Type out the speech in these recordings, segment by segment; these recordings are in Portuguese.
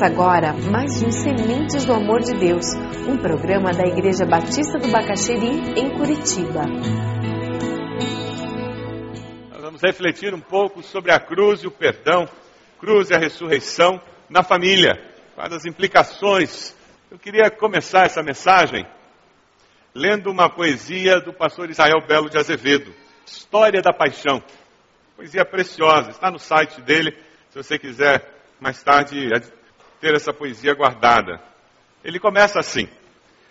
Começa agora mais um Sementes do Amor de Deus, um programa da Igreja Batista do Bacaxeri, em Curitiba. Nós vamos refletir um pouco sobre a cruz e o perdão, cruz e a ressurreição na família, quais as implicações. Eu queria começar essa mensagem lendo uma poesia do pastor Israel Belo de Azevedo, História da Paixão. Poesia preciosa, está no site dele, se você quiser mais tarde ter essa poesia guardada. Ele começa assim: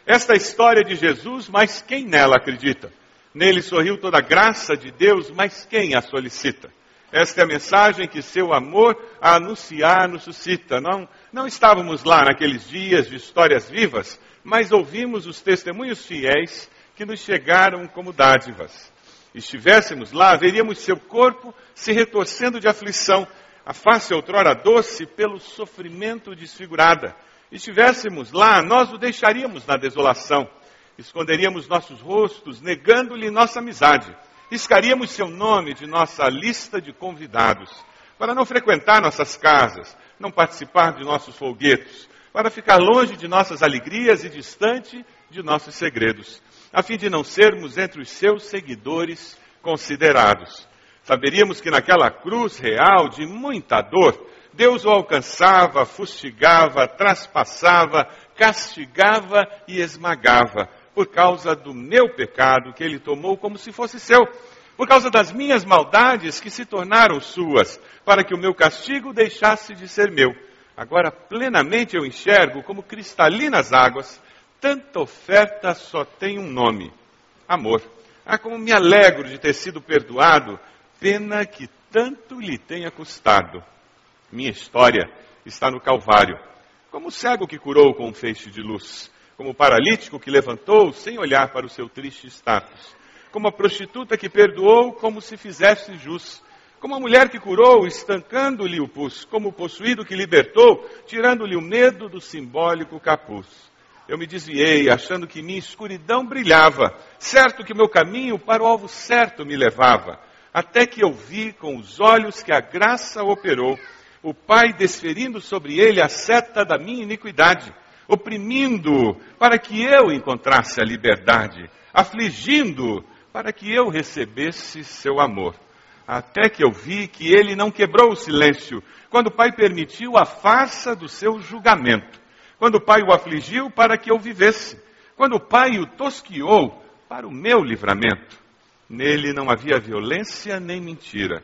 Esta história de Jesus, mas quem nela acredita? Nele sorriu toda a graça de Deus, mas quem a solicita? Esta é a mensagem que seu amor a anunciar nos suscita. Não, não estávamos lá naqueles dias de histórias vivas, mas ouvimos os testemunhos fiéis que nos chegaram como dádivas. Estivéssemos lá, veríamos seu corpo se retorcendo de aflição, a face outrora doce pelo sofrimento desfigurada. Estivéssemos lá, nós o deixaríamos na desolação, esconderíamos nossos rostos, negando-lhe nossa amizade, riscaríamos seu nome de nossa lista de convidados, para não frequentar nossas casas, não participar de nossos folguetos, para ficar longe de nossas alegrias e distante de nossos segredos, a fim de não sermos entre os seus seguidores considerados. Saberíamos que naquela cruz real de muita dor, Deus o alcançava, fustigava, traspassava, castigava e esmagava, por causa do meu pecado que ele tomou como se fosse seu, por causa das minhas maldades que se tornaram suas, para que o meu castigo deixasse de ser meu. Agora plenamente eu enxergo como cristalinas águas, tanta oferta só tem um nome: amor. Ah, como me alegro de ter sido perdoado Pena que tanto lhe tenha custado. Minha história está no Calvário. Como o cego que curou com um feixe de luz, como o paralítico que levantou sem olhar para o seu triste status, como a prostituta que perdoou como se fizesse jus, como a mulher que curou, estancando-lhe o pus, como o possuído que libertou, tirando-lhe o medo do simbólico capuz. Eu me desviei, achando que minha escuridão brilhava, certo que meu caminho para o alvo certo me levava até que eu vi com os olhos que a graça operou, o Pai desferindo sobre ele a seta da minha iniquidade, oprimindo para que eu encontrasse a liberdade, afligindo para que eu recebesse seu amor. Até que eu vi que ele não quebrou o silêncio, quando o Pai permitiu a farsa do seu julgamento, quando o Pai o afligiu para que eu vivesse, quando o Pai o tosquiou para o meu livramento. Nele não havia violência nem mentira.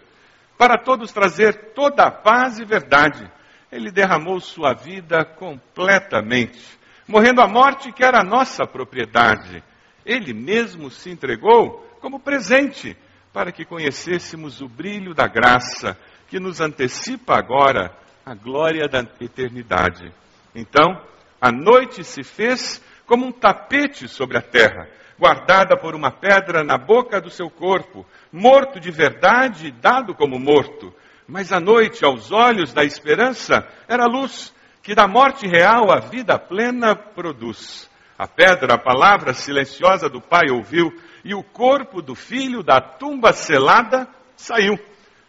Para todos trazer toda a paz e verdade, ele derramou sua vida completamente, morrendo a morte que era nossa propriedade. Ele mesmo se entregou como presente para que conhecêssemos o brilho da graça que nos antecipa agora a glória da eternidade. Então, a noite se fez como um tapete sobre a terra guardada por uma pedra na boca do seu corpo, morto de verdade, dado como morto. Mas a noite, aos olhos da esperança, era luz que da morte real a vida plena produz. A pedra, a palavra silenciosa do Pai ouviu, e o corpo do filho da tumba selada saiu.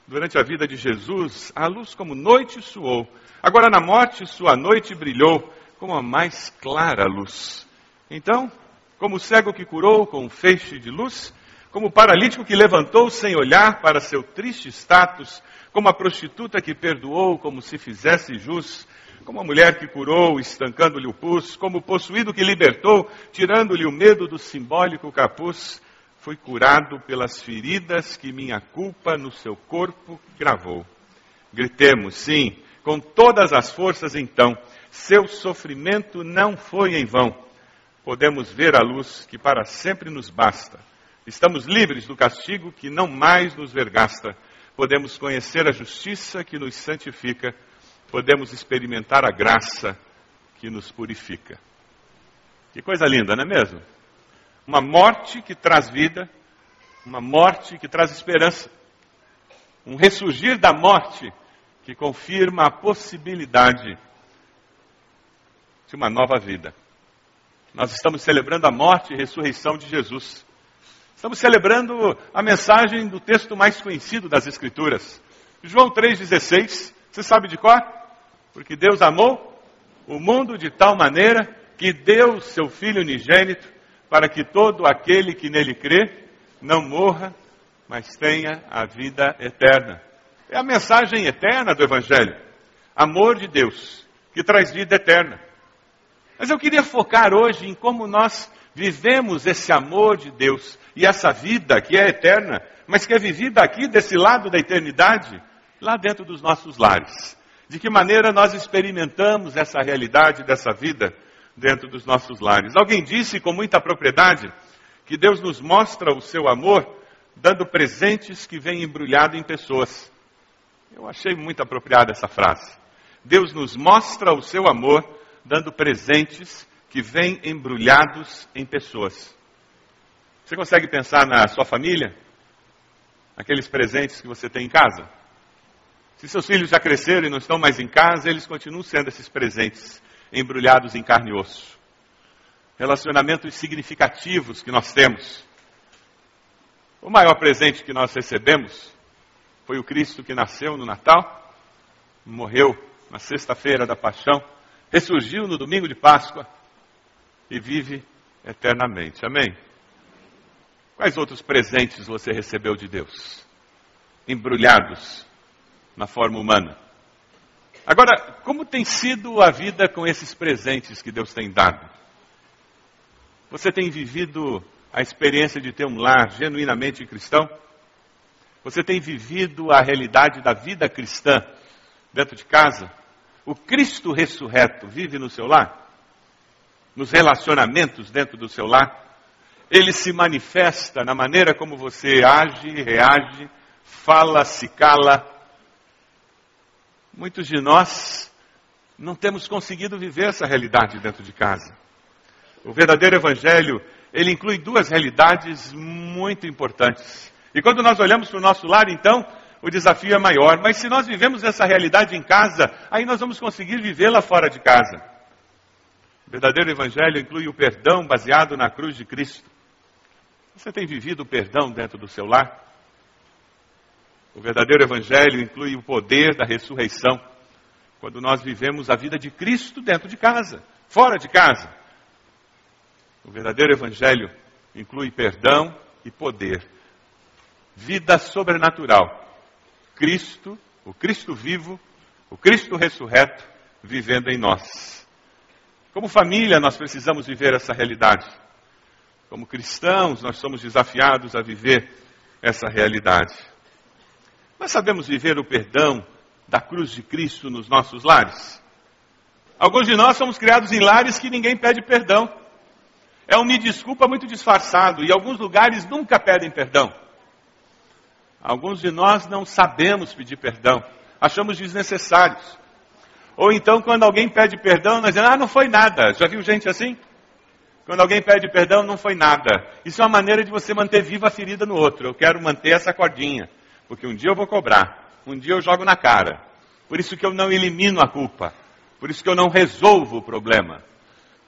Durante a vida de Jesus, a luz como noite suou. Agora na morte, sua noite brilhou como a mais clara luz. Então, como o cego que curou com um feixe de luz, como o paralítico que levantou sem olhar para seu triste status, como a prostituta que perdoou como se fizesse jus, como a mulher que curou, estancando-lhe o pus, como o possuído que libertou, tirando-lhe o medo do simbólico capuz, foi curado pelas feridas que minha culpa no seu corpo gravou. Gritemos, sim, com todas as forças então, seu sofrimento não foi em vão podemos ver a luz que para sempre nos basta. Estamos livres do castigo que não mais nos vergasta. Podemos conhecer a justiça que nos santifica. Podemos experimentar a graça que nos purifica. Que coisa linda, não é mesmo? Uma morte que traz vida, uma morte que traz esperança. Um ressurgir da morte que confirma a possibilidade de uma nova vida. Nós estamos celebrando a morte e ressurreição de Jesus. Estamos celebrando a mensagem do texto mais conhecido das Escrituras. João 3,16. Você sabe de qual? Porque Deus amou o mundo de tal maneira que deu seu Filho unigênito para que todo aquele que nele crê não morra, mas tenha a vida eterna. É a mensagem eterna do Evangelho. Amor de Deus, que traz vida eterna. Mas eu queria focar hoje em como nós vivemos esse amor de Deus e essa vida que é eterna, mas que é vivida aqui desse lado da eternidade, lá dentro dos nossos lares. De que maneira nós experimentamos essa realidade dessa vida dentro dos nossos lares. Alguém disse com muita propriedade que Deus nos mostra o seu amor dando presentes que vêm embrulhados em pessoas. Eu achei muito apropriada essa frase. Deus nos mostra o seu amor dando presentes que vêm embrulhados em pessoas. Você consegue pensar na sua família? Aqueles presentes que você tem em casa? Se seus filhos já cresceram e não estão mais em casa, eles continuam sendo esses presentes embrulhados em carne e osso. Relacionamentos significativos que nós temos. O maior presente que nós recebemos foi o Cristo que nasceu no Natal, morreu na sexta-feira da paixão, ressurgiu no domingo de Páscoa e vive eternamente. Amém? Quais outros presentes você recebeu de Deus? Embrulhados na forma humana. Agora, como tem sido a vida com esses presentes que Deus tem dado? Você tem vivido a experiência de ter um lar genuinamente cristão? Você tem vivido a realidade da vida cristã dentro de casa? O Cristo ressurreto vive no seu lar? Nos relacionamentos dentro do seu lar? Ele se manifesta na maneira como você age, reage, fala, se cala, Muitos de nós não temos conseguido viver essa realidade dentro de casa. O verdadeiro evangelho, ele inclui duas realidades muito importantes. E quando nós olhamos para o nosso lar, então, o desafio é maior. Mas se nós vivemos essa realidade em casa, aí nós vamos conseguir vivê-la fora de casa. O verdadeiro evangelho inclui o perdão baseado na cruz de Cristo. Você tem vivido o perdão dentro do seu lar? O verdadeiro evangelho inclui o poder da ressurreição. Quando nós vivemos a vida de Cristo dentro de casa, fora de casa. O verdadeiro evangelho inclui perdão e poder. Vida sobrenatural. Cristo, o Cristo vivo, o Cristo ressurreto, vivendo em nós. Como família, nós precisamos viver essa realidade. Como cristãos, nós somos desafiados a viver essa realidade. Nós sabemos viver o perdão da cruz de Cristo nos nossos lares? Alguns de nós somos criados em lares que ninguém pede perdão. É um me desculpa muito disfarçado e alguns lugares nunca pedem perdão. Alguns de nós não sabemos pedir perdão, achamos desnecessários. Ou então, quando alguém pede perdão, nós dizemos, ah, não foi nada. Já viu gente assim? Quando alguém pede perdão, não foi nada. Isso é uma maneira de você manter viva a ferida no outro. Eu quero manter essa cordinha. Porque um dia eu vou cobrar, um dia eu jogo na cara. Por isso que eu não elimino a culpa. Por isso que eu não resolvo o problema.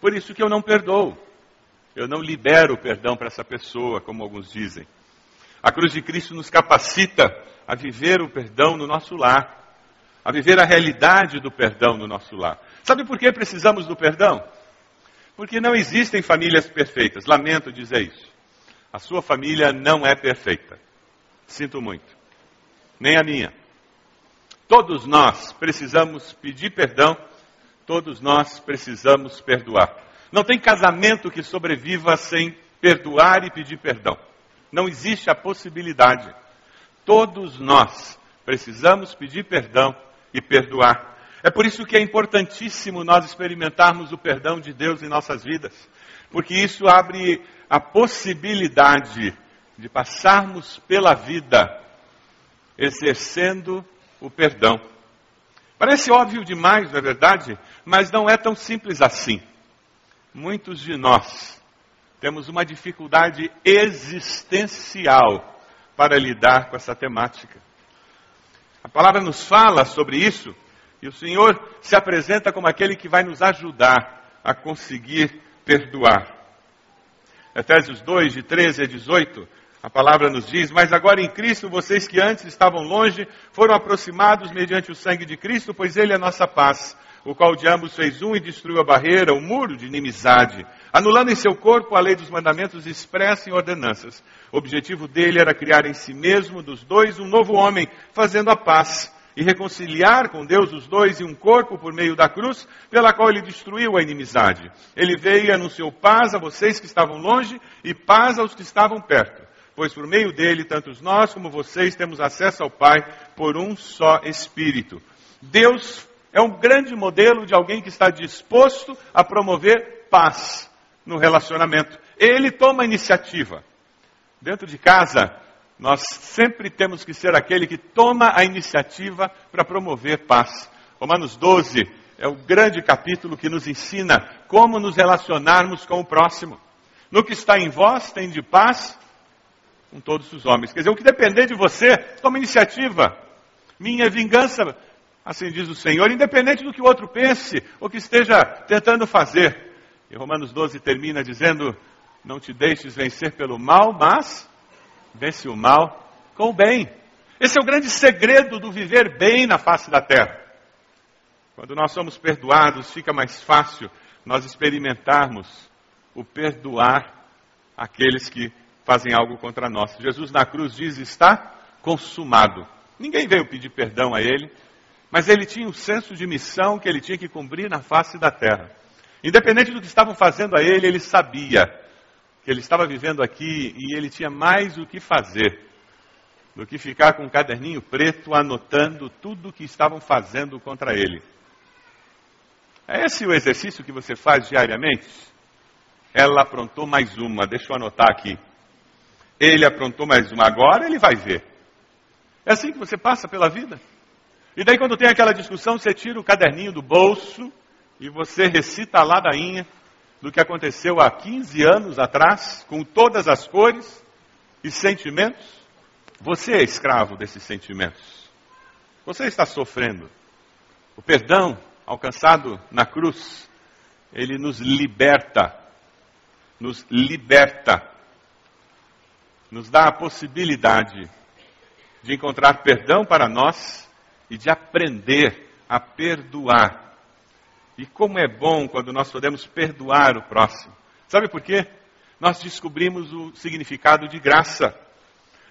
Por isso que eu não perdoo. Eu não libero o perdão para essa pessoa, como alguns dizem. A cruz de Cristo nos capacita a viver o perdão no nosso lar, a viver a realidade do perdão no nosso lar. Sabe por que precisamos do perdão? Porque não existem famílias perfeitas. Lamento dizer isso. A sua família não é perfeita. Sinto muito nem a minha. Todos nós precisamos pedir perdão, todos nós precisamos perdoar. Não tem casamento que sobreviva sem perdoar e pedir perdão. Não existe a possibilidade. Todos nós precisamos pedir perdão e perdoar. É por isso que é importantíssimo nós experimentarmos o perdão de Deus em nossas vidas, porque isso abre a possibilidade de passarmos pela vida exercendo o perdão. Parece óbvio demais, não é verdade? Mas não é tão simples assim. Muitos de nós temos uma dificuldade existencial para lidar com essa temática. A palavra nos fala sobre isso e o Senhor se apresenta como aquele que vai nos ajudar a conseguir perdoar. Efésios 2, de 13 a 18, A palavra nos diz: Mas agora em Cristo, vocês que antes estavam longe, foram aproximados mediante o sangue de Cristo, pois Ele é nossa paz, o qual de ambos fez um e destruiu a barreira, o muro de inimizade, anulando em seu corpo a lei dos mandamentos expressa em ordenanças. O objetivo dele era criar em si mesmo, dos dois, um novo homem, fazendo a paz e reconciliar com Deus os dois em um corpo por meio da cruz, pela qual ele destruiu a inimizade. Ele veio e anunciou paz a vocês que estavam longe e paz aos que estavam perto pois por meio dele, tanto nós como vocês temos acesso ao Pai por um só Espírito. Deus é um grande modelo de alguém que está disposto a promover paz no relacionamento. Ele toma iniciativa. Dentro de casa, nós sempre temos que ser aquele que toma a iniciativa para promover paz. Romanos 12 é o grande capítulo que nos ensina como nos relacionarmos com o próximo. No que está em vós, tem de paz com todos os homens. Quer dizer, o que depender de você, toma iniciativa. Minha vingança, assim diz o Senhor, independente do que o outro pense ou que esteja tentando fazer. E Romanos 12 termina dizendo: Não te deixes vencer pelo mal, mas vence o mal com o bem. Esse é o grande segredo do viver bem na face da terra. Quando nós somos perdoados, fica mais fácil nós experimentarmos o perdoar aqueles que fazem algo contra nós. Jesus na cruz diz: está consumado. Ninguém veio pedir perdão a ele, mas ele tinha um senso de missão que ele tinha que cumprir na face da terra. Independente do que estavam fazendo a ele, ele sabia que ele estava vivendo aqui e ele tinha mais o que fazer do que ficar com um caderninho preto anotando tudo o que estavam fazendo contra ele. É esse o exercício que você faz diariamente? Ela aprontou mais uma, deixa eu anotar aqui. Ele aprontou mais uma, agora ele vai ver. É assim que você passa pela vida. E daí, quando tem aquela discussão, você tira o caderninho do bolso e você recita a ladainha do que aconteceu há 15 anos atrás, com todas as cores e sentimentos. Você é escravo desses sentimentos. Você está sofrendo. O perdão alcançado na cruz, ele nos liberta. Nos liberta nos dá a possibilidade de encontrar perdão para nós e de aprender a perdoar. E como é bom quando nós podemos perdoar o próximo. Sabe por quê? Nós descobrimos o significado de graça.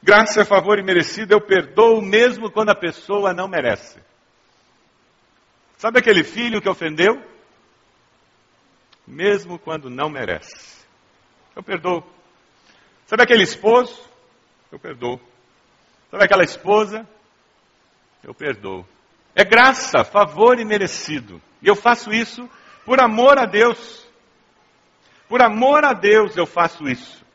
Graça é favor imerecido, eu perdoo mesmo quando a pessoa não merece. Sabe aquele filho que ofendeu? Mesmo quando não merece. Eu perdoo. Sabe aquele esposo? Eu perdoo. Sabe aquela esposa? Eu perdoo. É graça, favor e merecido. E eu faço isso por amor a Deus. Por amor a Deus eu faço isso.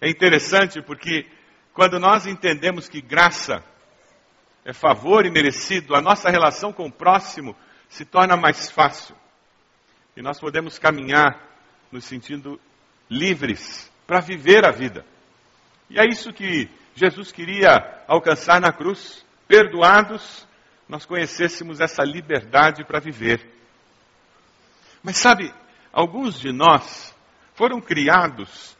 É interessante porque quando nós entendemos que graça é favor e merecido, a nossa relação com o próximo se torna mais fácil. E nós podemos caminhar nos sentindo livres para viver a vida. E é isso que Jesus queria alcançar na cruz. Perdoados, nós conhecêssemos essa liberdade para viver. Mas sabe, alguns de nós foram criados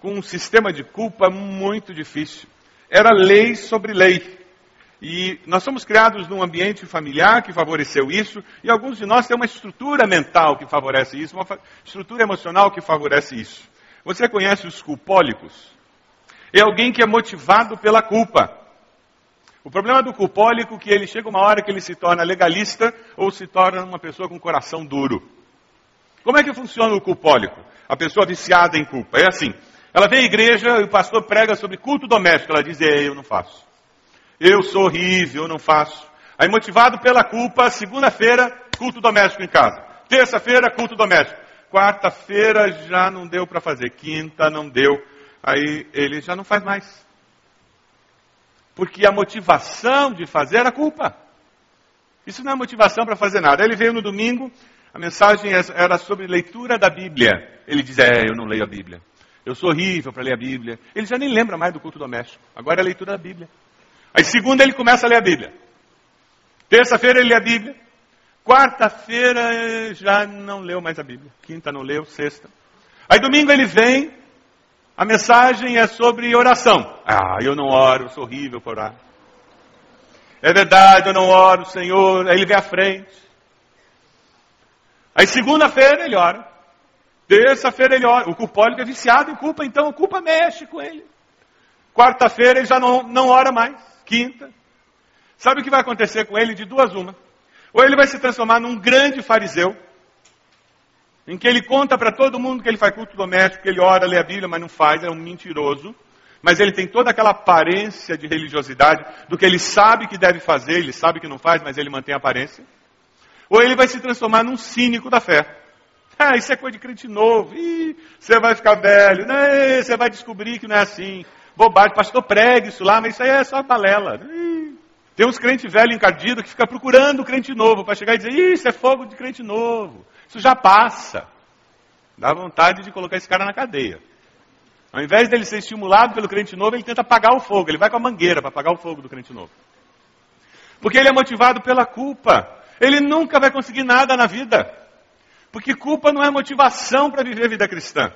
com um sistema de culpa muito difícil. Era lei sobre lei. E nós somos criados num ambiente familiar que favoreceu isso, e alguns de nós têm uma estrutura mental que favorece isso, uma estrutura emocional que favorece isso. Você conhece os culpólicos? É alguém que é motivado pela culpa. O problema do culpólico é que ele chega uma hora que ele se torna legalista ou se torna uma pessoa com coração duro. Como é que funciona o culpólico? A pessoa viciada em culpa. É assim. Ela vem à igreja e o pastor prega sobre culto doméstico. Ela diz, é, eu não faço. Eu sou horrível, eu não faço. Aí motivado pela culpa, segunda-feira, culto doméstico em casa. Terça-feira, culto doméstico. Quarta-feira já não deu para fazer. Quinta não deu. Aí ele já não faz mais. Porque a motivação de fazer era culpa. Isso não é motivação para fazer nada. Aí ele veio no domingo, a mensagem era sobre leitura da Bíblia. Ele diz: É, eu não leio a Bíblia. Eu sou horrível para ler a Bíblia. Ele já nem lembra mais do culto doméstico. Agora é a leitura da Bíblia. Aí segunda ele começa a ler a Bíblia. Terça-feira ele lê a Bíblia. Quarta-feira já não leu mais a Bíblia. Quinta não leu, sexta. Aí domingo ele vem A mensagem é sobre oração. Ah, eu não oro, sou horrível por orar. É verdade, eu não oro, Senhor. Aí ele vem à frente. Aí segunda-feira ele ora. Terça-feira ele ora. O culpólico é viciado em culpa, então a culpa mexe com ele. Quarta-feira ele já não, não ora mais. Quinta. Sabe o que vai acontecer com ele? De duas uma. Ou ele vai se transformar num grande fariseu, em que ele conta para todo mundo que ele faz culto doméstico, que ele ora, lê a Bíblia, mas não faz, é um mentiroso. Mas ele tem toda aquela aparência de religiosidade do que ele sabe que deve fazer, ele sabe que não faz, mas ele mantém a aparência. Ou ele vai se transformar num cínico da fé. Ah, isso é coisa de crente novo. Ih, você vai ficar velho. Não, você vai descobrir que não é assim. Bobagem, pastor prega isso lá, mas isso aí é só balela. Ih. Tem uns crentes velhos encardidos que ficam procurando o crente novo para chegar e dizer, isso é fogo de crente novo. Isso já passa. Dá vontade de colocar esse cara na cadeia. Ao invés dele ser estimulado pelo crente novo, ele tenta apagar o fogo. Ele vai com a mangueira para apagar o fogo do crente novo. Porque ele é motivado pela culpa. Ele nunca vai conseguir nada na vida. Porque culpa não é motivação para viver a vida cristã.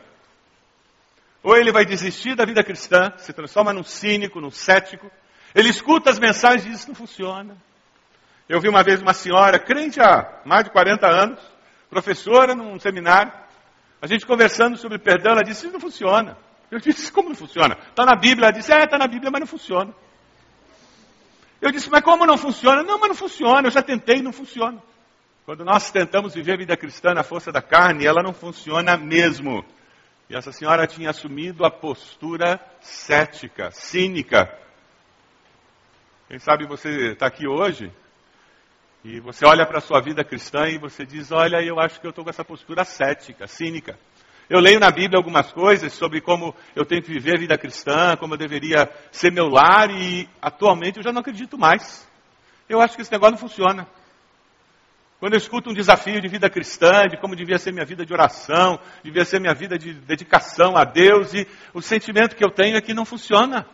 Ou ele vai desistir da vida cristã, se transforma num cínico, num cético. Ele escuta as mensagens e diz: Isso não funciona. Eu vi uma vez uma senhora, crente há mais de 40 anos, professora num seminário, a gente conversando sobre perdão, ela disse, isso não funciona. Eu disse, como não funciona? Está na Bíblia. Ela disse, é, está na Bíblia, mas não funciona. Eu disse, mas como não funciona? Não, mas não funciona, eu já tentei, não funciona. Quando nós tentamos viver a vida cristã na força da carne, ela não funciona mesmo. E essa senhora tinha assumido a postura cética, cínica. Quem sabe você está aqui hoje e você olha para a sua vida cristã e você diz: Olha, eu acho que eu estou com essa postura cética, cínica. Eu leio na Bíblia algumas coisas sobre como eu tenho que viver a vida cristã, como eu deveria ser meu lar, e atualmente eu já não acredito mais. Eu acho que esse negócio não funciona. Quando eu escuto um desafio de vida cristã, de como devia ser minha vida de oração, devia ser minha vida de dedicação a Deus, e o sentimento que eu tenho é que não funciona.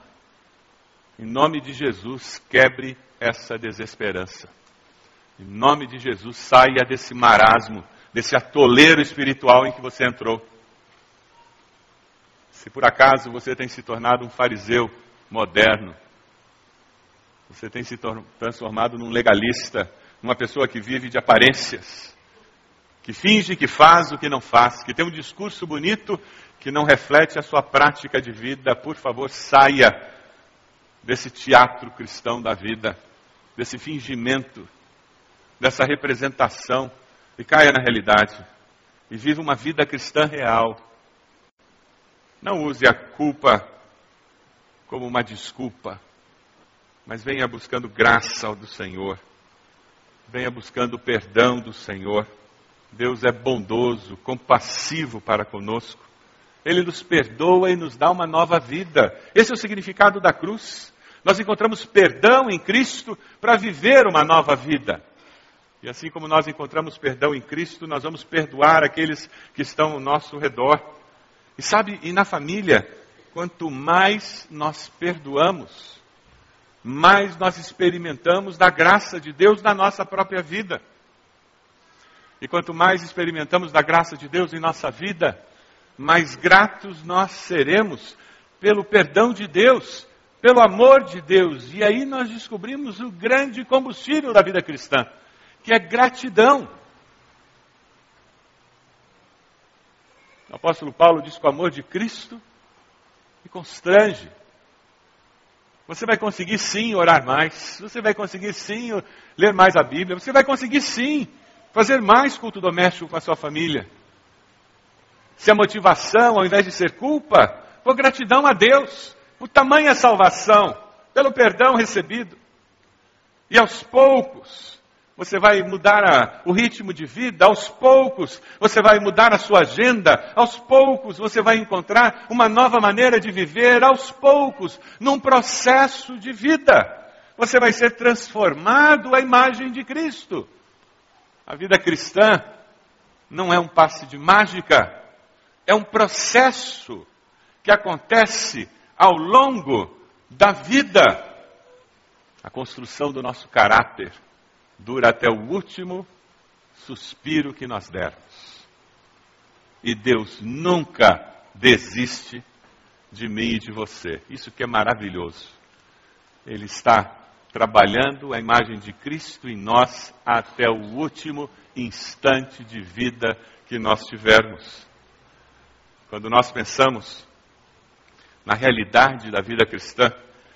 Em nome de Jesus, quebre essa desesperança. Em nome de Jesus, saia desse marasmo, desse atoleiro espiritual em que você entrou. Se por acaso você tem se tornado um fariseu moderno, você tem se transformado num legalista, numa pessoa que vive de aparências, que finge que faz o que não faz, que tem um discurso bonito que não reflete a sua prática de vida, por favor, saia desse teatro cristão da vida, desse fingimento dessa representação e caia na realidade e viva uma vida cristã real. Não use a culpa como uma desculpa, mas venha buscando graça do Senhor. Venha buscando o perdão do Senhor. Deus é bondoso, compassivo para conosco. Ele nos perdoa e nos dá uma nova vida. Esse é o significado da cruz. Nós encontramos perdão em Cristo para viver uma nova vida. E assim como nós encontramos perdão em Cristo, nós vamos perdoar aqueles que estão ao nosso redor. E sabe, e na família, quanto mais nós perdoamos, mais nós experimentamos da graça de Deus na nossa própria vida. E quanto mais experimentamos da graça de Deus em nossa vida, mais gratos nós seremos pelo perdão de Deus, pelo amor de Deus. E aí nós descobrimos o grande combustível da vida cristã que é gratidão. O apóstolo Paulo diz que o amor de Cristo me constrange. Você vai conseguir sim orar mais, você vai conseguir sim ler mais a Bíblia, você vai conseguir sim fazer mais culto doméstico com a sua família. Se a motivação, ao invés de ser culpa, for gratidão a Deus por tamanha salvação, pelo perdão recebido. E aos poucos, você vai mudar a, o ritmo de vida, aos poucos você vai mudar a sua agenda, aos poucos você vai encontrar uma nova maneira de viver, aos poucos, num processo de vida. Você vai ser transformado à imagem de Cristo. A vida cristã não é um passe de mágica, é um processo que acontece ao longo da vida. A construção do nosso caráter dura até o último suspiro que nós dermos. E Deus nunca desiste de mim e de você. Isso que é maravilhoso. Ele está trabalhando a imagem de Cristo em nós até o último instante de vida que nós tivermos. Quando nós pensamos na realidade da vida cristã,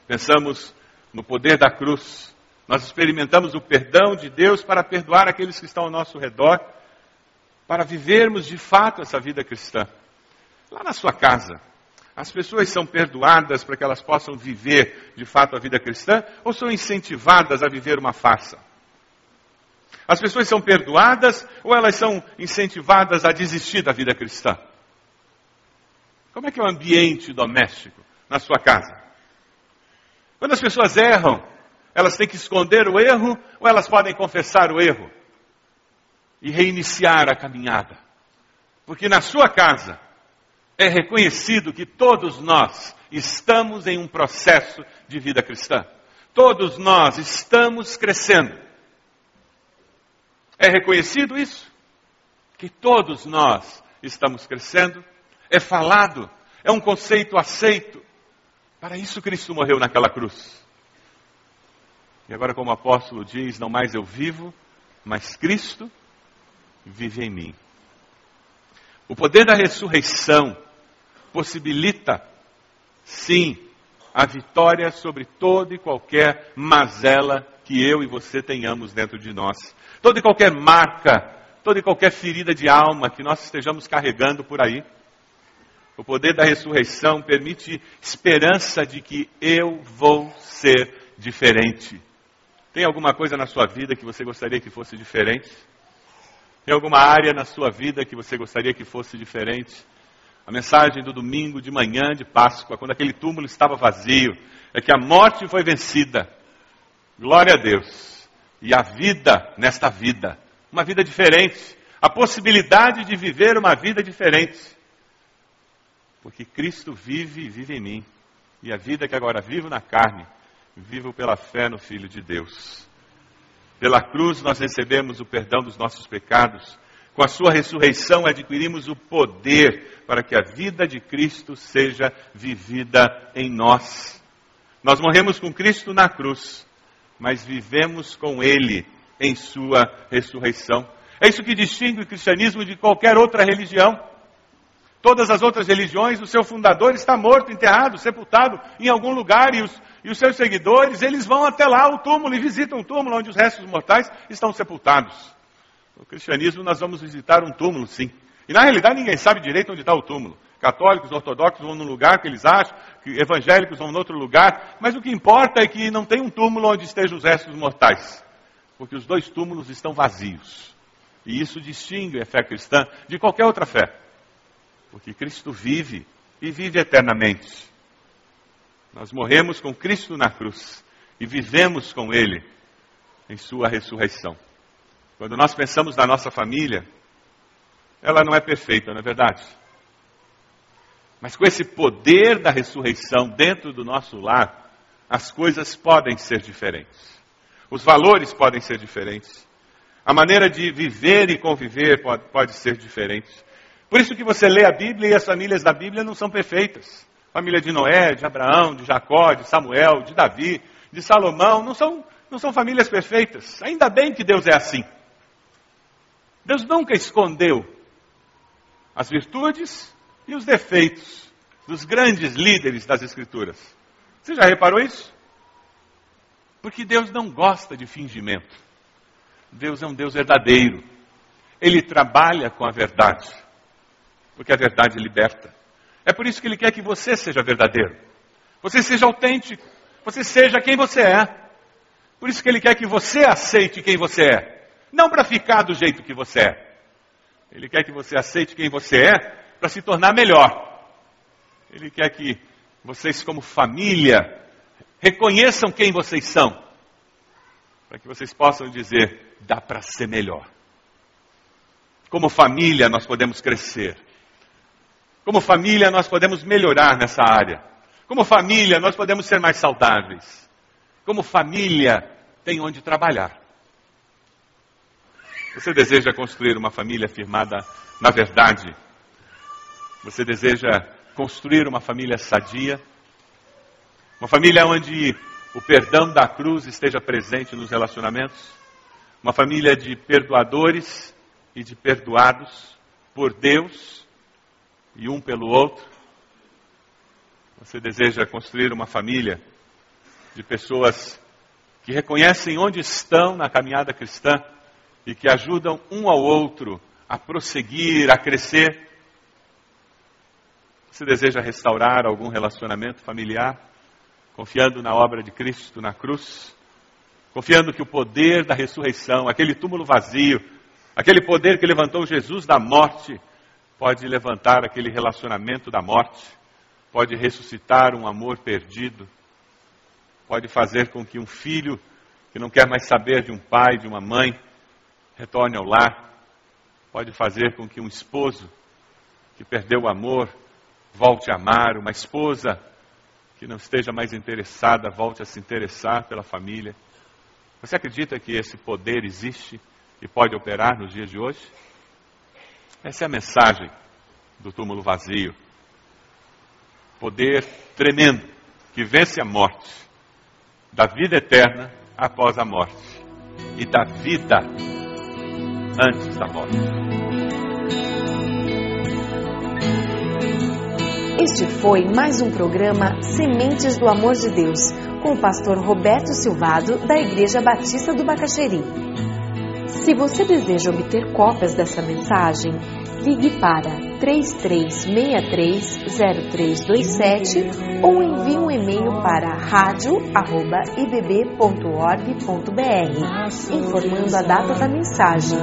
pensamos no poder da cruz, nós experimentamos o perdão de Deus para perdoar aqueles que estão ao nosso redor, para vivermos de fato essa vida cristã. Lá na sua casa, as pessoas são perdoadas para que elas possam viver de fato a vida cristã ou são incentivadas a viver uma farsa? As pessoas são perdoadas ou elas são incentivadas a desistir da vida cristã? Como é que é o ambiente doméstico na sua casa? Quando as pessoas erram, elas têm que esconder o erro ou elas podem confessar o erro e reiniciar a caminhada? Porque na sua casa, é reconhecido que todos nós estamos em um processo de vida cristã. Todos nós estamos crescendo. É reconhecido isso? Que todos nós estamos crescendo? É falado? É um conceito aceito? Para isso Cristo morreu naquela cruz. E agora, como o apóstolo diz, não mais eu vivo, mas Cristo vive em mim. O poder da ressurreição possibilita, sim, a vitória sobre toda e qualquer mazela que eu e você tenhamos dentro de nós. Toda e qualquer marca, toda e qualquer ferida de alma que nós estejamos carregando por aí. O poder da ressurreição permite esperança de que eu vou ser diferente. Tem alguma coisa na sua vida que você gostaria que fosse diferente? Tem alguma área na sua vida que você gostaria que fosse diferente? A mensagem do domingo de manhã de Páscoa, quando aquele túmulo estava vazio, é que a morte foi vencida. Glória a Deus. E a vida nesta vida, uma vida diferente, a possibilidade de viver uma vida diferente. Porque Cristo vive e vive em mim. E a vida que agora vivo na carne, vivo pela fé no Filho de Deus. Pela cruz nós recebemos o perdão dos nossos pecados com a sua ressurreição, adquirimos o poder para que a vida de Cristo seja vivida em nós. Nós morremos com Cristo na cruz, mas vivemos com Ele em sua ressurreição. É isso que distingue o cristianismo de qualquer outra religião. Todas as outras religiões, o seu fundador está morto, enterrado, sepultado em algum lugar e os, e os seus seguidores, eles vão até lá o túmulo e visitam o túmulo onde os restos mortais estão sepultados. No cristianismo nós vamos visitar um túmulo, sim. E na realidade ninguém sabe direito onde está o túmulo. Católicos, ortodoxos vão num lugar que eles acham, que evangélicos vão em outro lugar, mas o que importa é que não tem um túmulo onde estejam os restos mortais, porque os dois túmulos estão vazios. E isso distingue a fé cristã de qualquer outra fé, porque Cristo vive e vive eternamente. Nós morremos com Cristo na cruz e vivemos com Ele em Sua ressurreição. Quando nós pensamos na nossa família, ela não é perfeita, não é verdade? Mas com esse poder da ressurreição dentro do nosso lar, as coisas podem ser diferentes. Os valores podem ser diferentes. A maneira de viver e conviver pode, pode ser diferente. Por isso que você lê a Bíblia e as famílias da Bíblia não são perfeitas. Família de Noé, de Abraão, de Jacó, de Samuel, de Davi, de Salomão, não são, não são famílias perfeitas. Ainda bem que Deus é assim. Deus nunca escondeu as virtudes e os defeitos dos grandes líderes das Escrituras. Você já reparou isso? Porque Deus não gosta de fingimento. Deus é um Deus verdadeiro. Ele trabalha com a verdade. Porque a verdade liberta. É por isso que Ele quer que você seja verdadeiro. Você seja autêntico. Você seja quem você é. Por isso que Ele quer que você aceite quem você é. Não para ficar do jeito que você é. Ele quer que você aceite quem você é para se tornar melhor. Ele quer que vocês, como família, reconheçam quem vocês são. Para que vocês possam dizer: dá para ser melhor. Como família, nós podemos crescer. Como família, nós podemos melhorar nessa área. Como família, nós podemos ser mais saudáveis. Como família, tem onde trabalhar. Você deseja construir uma família firmada na verdade? Você deseja construir uma família sadia, uma família onde o perdão da cruz esteja presente nos relacionamentos, uma família de perdoadores e de perdoados por Deus e um pelo outro. Você deseja construir uma família de pessoas que reconhecem onde estão na caminhada cristã e que ajudam um ao outro a prosseguir, a crescer. Você deseja restaurar algum relacionamento familiar, confiando na obra de Cristo na cruz, confiando que o poder da ressurreição, aquele túmulo vazio, aquele poder que levantou Jesus da morte, pode levantar aquele relacionamento da morte, pode ressuscitar um amor perdido, pode fazer com que um filho que não quer mais saber de um pai, de uma mãe, retorne ao lar, pode fazer com que um esposo que perdeu o amor volte a amar, uma esposa que não esteja mais interessada volte a se interessar pela família. Você acredita que esse poder existe e pode operar nos dias de hoje? Essa é a mensagem do túmulo vazio. Poder tremendo que vence a morte da vida eterna após a morte e da vida antes da morte. Este foi mais um programa Sementes do Amor de Deus, com o pastor Roberto Silvado, da Igreja Batista do Bacaxeri. Se você deseja obter cópias dessa mensagem, ligue para 33630327 ou envie um e-mail para radio@ibb.org.br informando a data da mensagem.